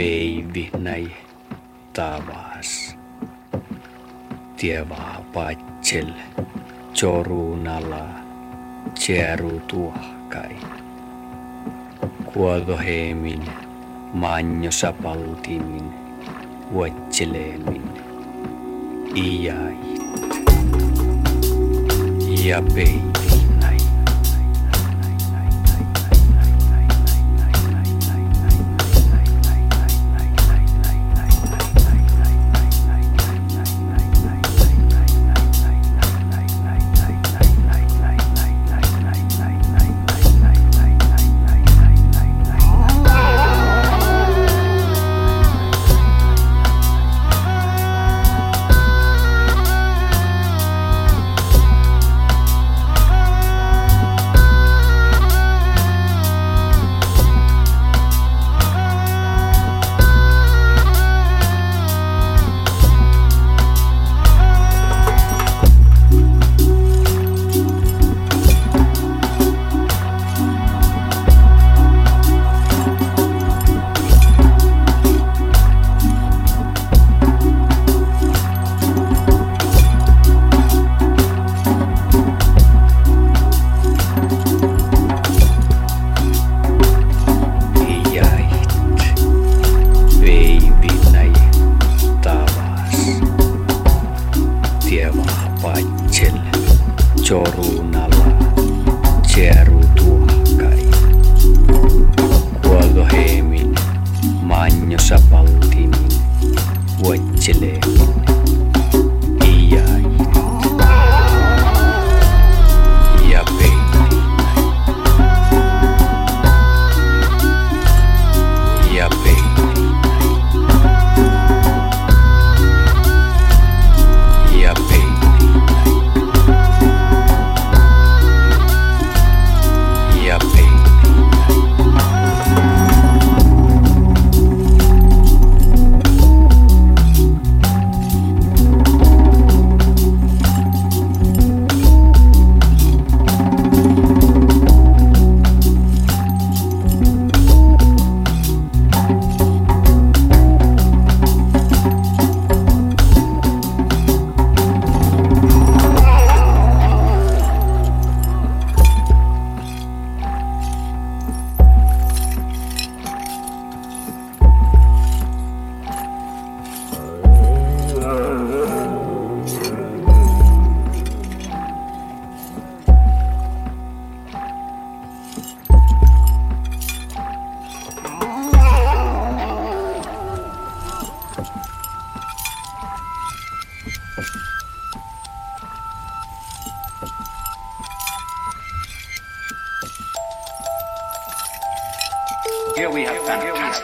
veivi näi tavas. Tievaa patsel, chorunala, tjeru tuohkai. Kuodoheemin, manjosapaltimin, vuotseleemin, iäit ja peit.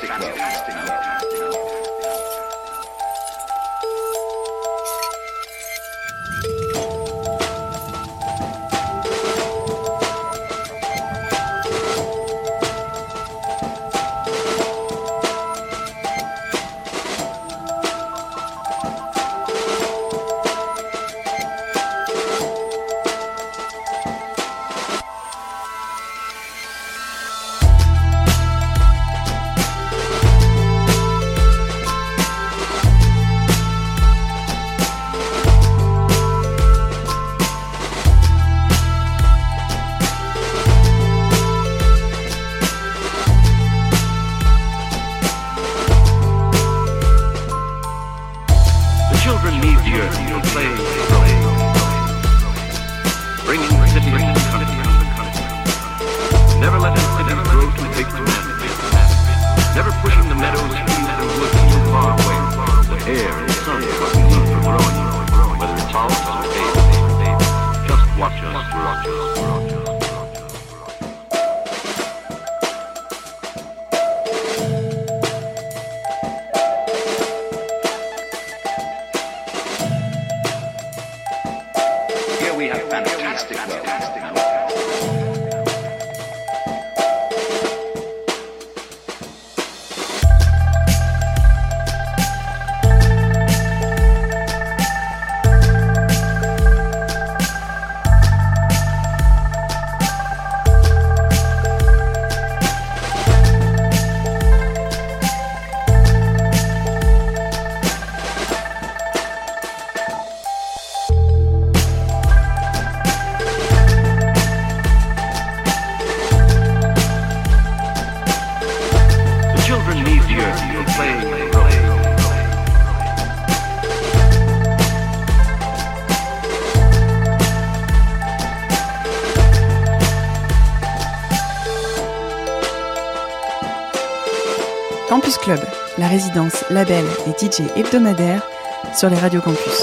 Galactic Love. labels et DJ hebdomadaires sur les radios campus.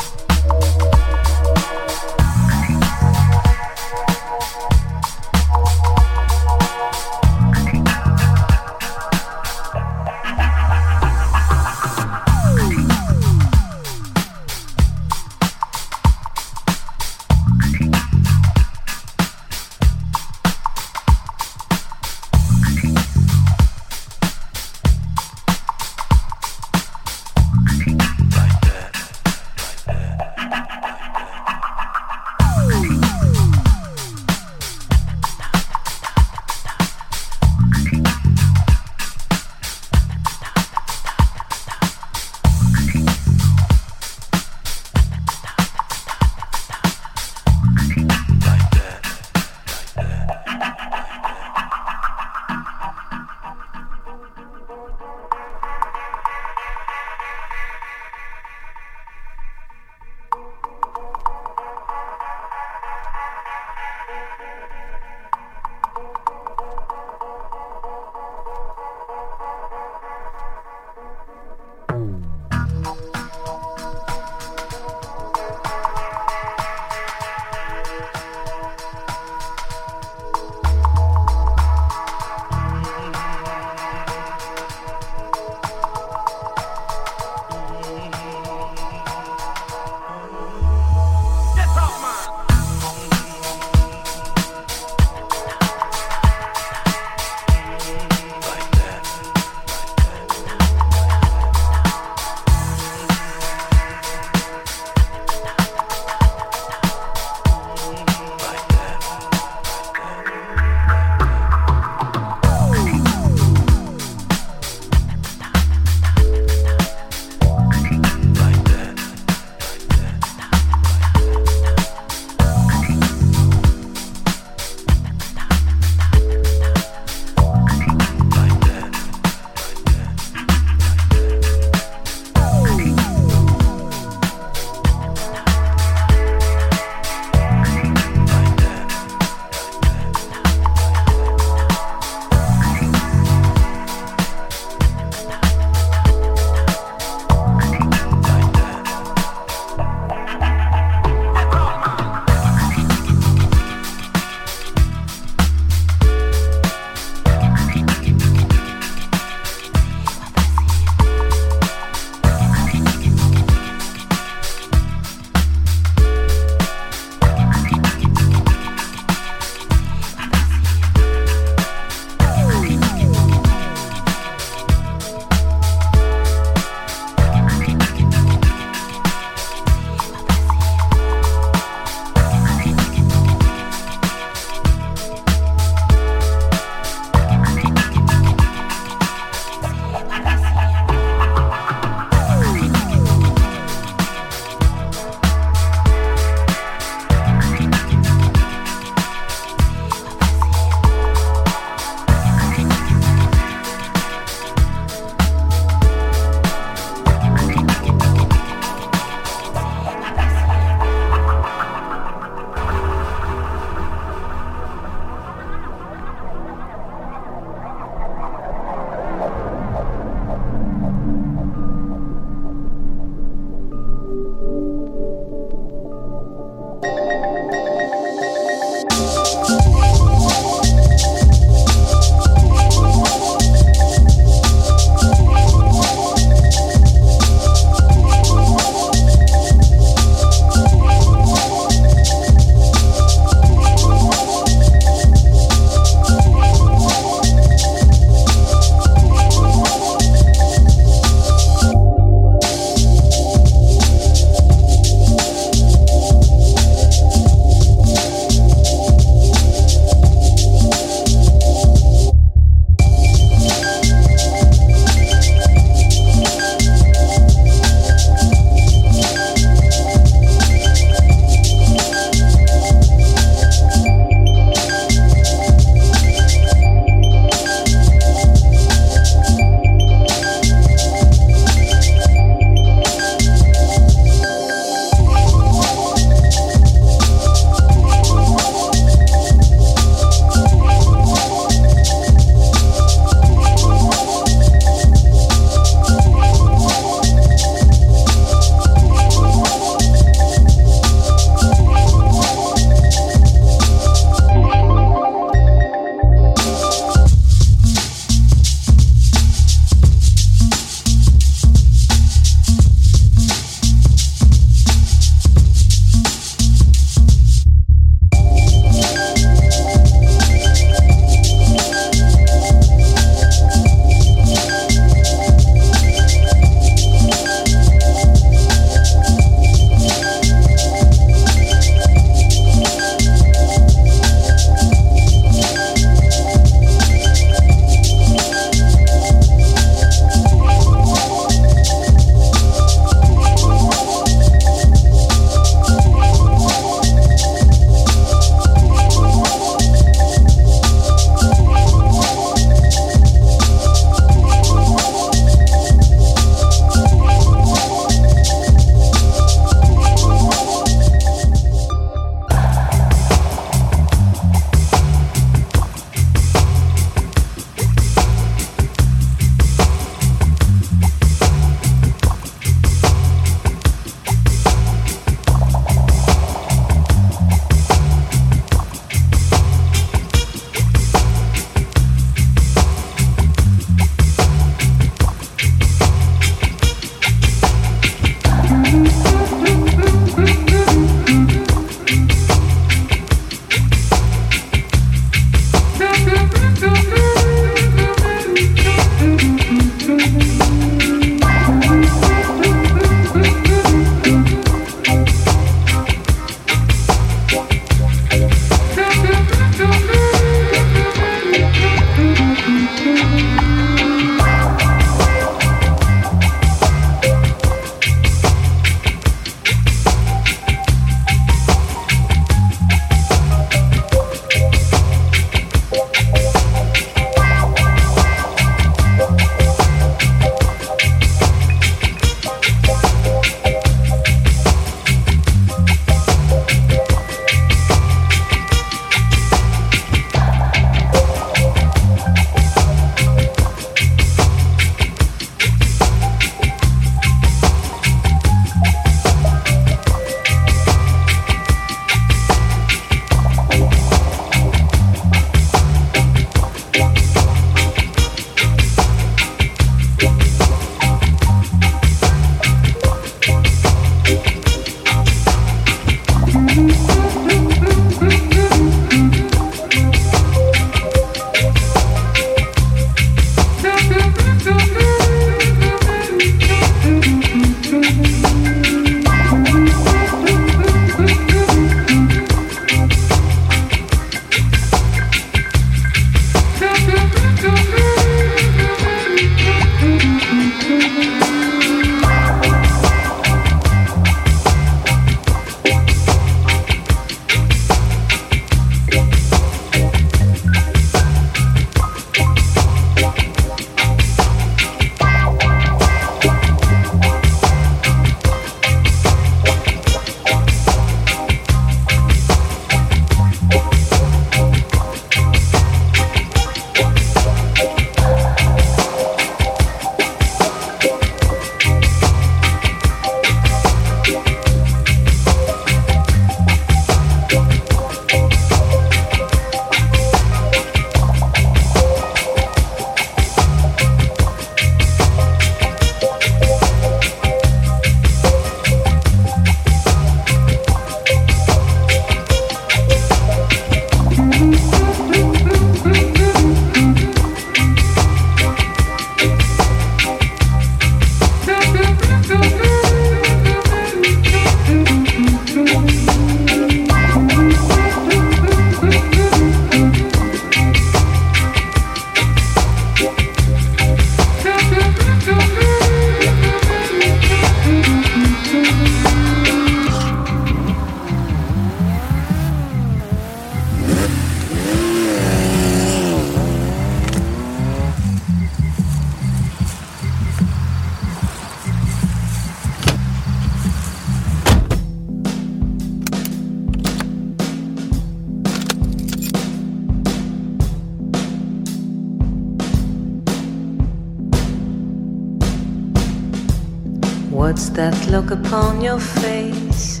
upon your face.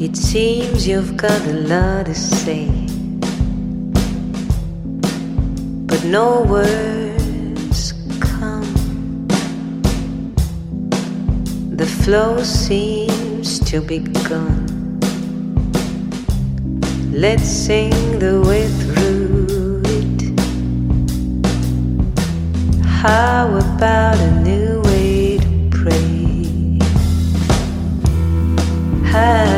It seems you've got a lot to say, but no words come. The flow seems to be gone. Let's sing the way How about a new way to pray? How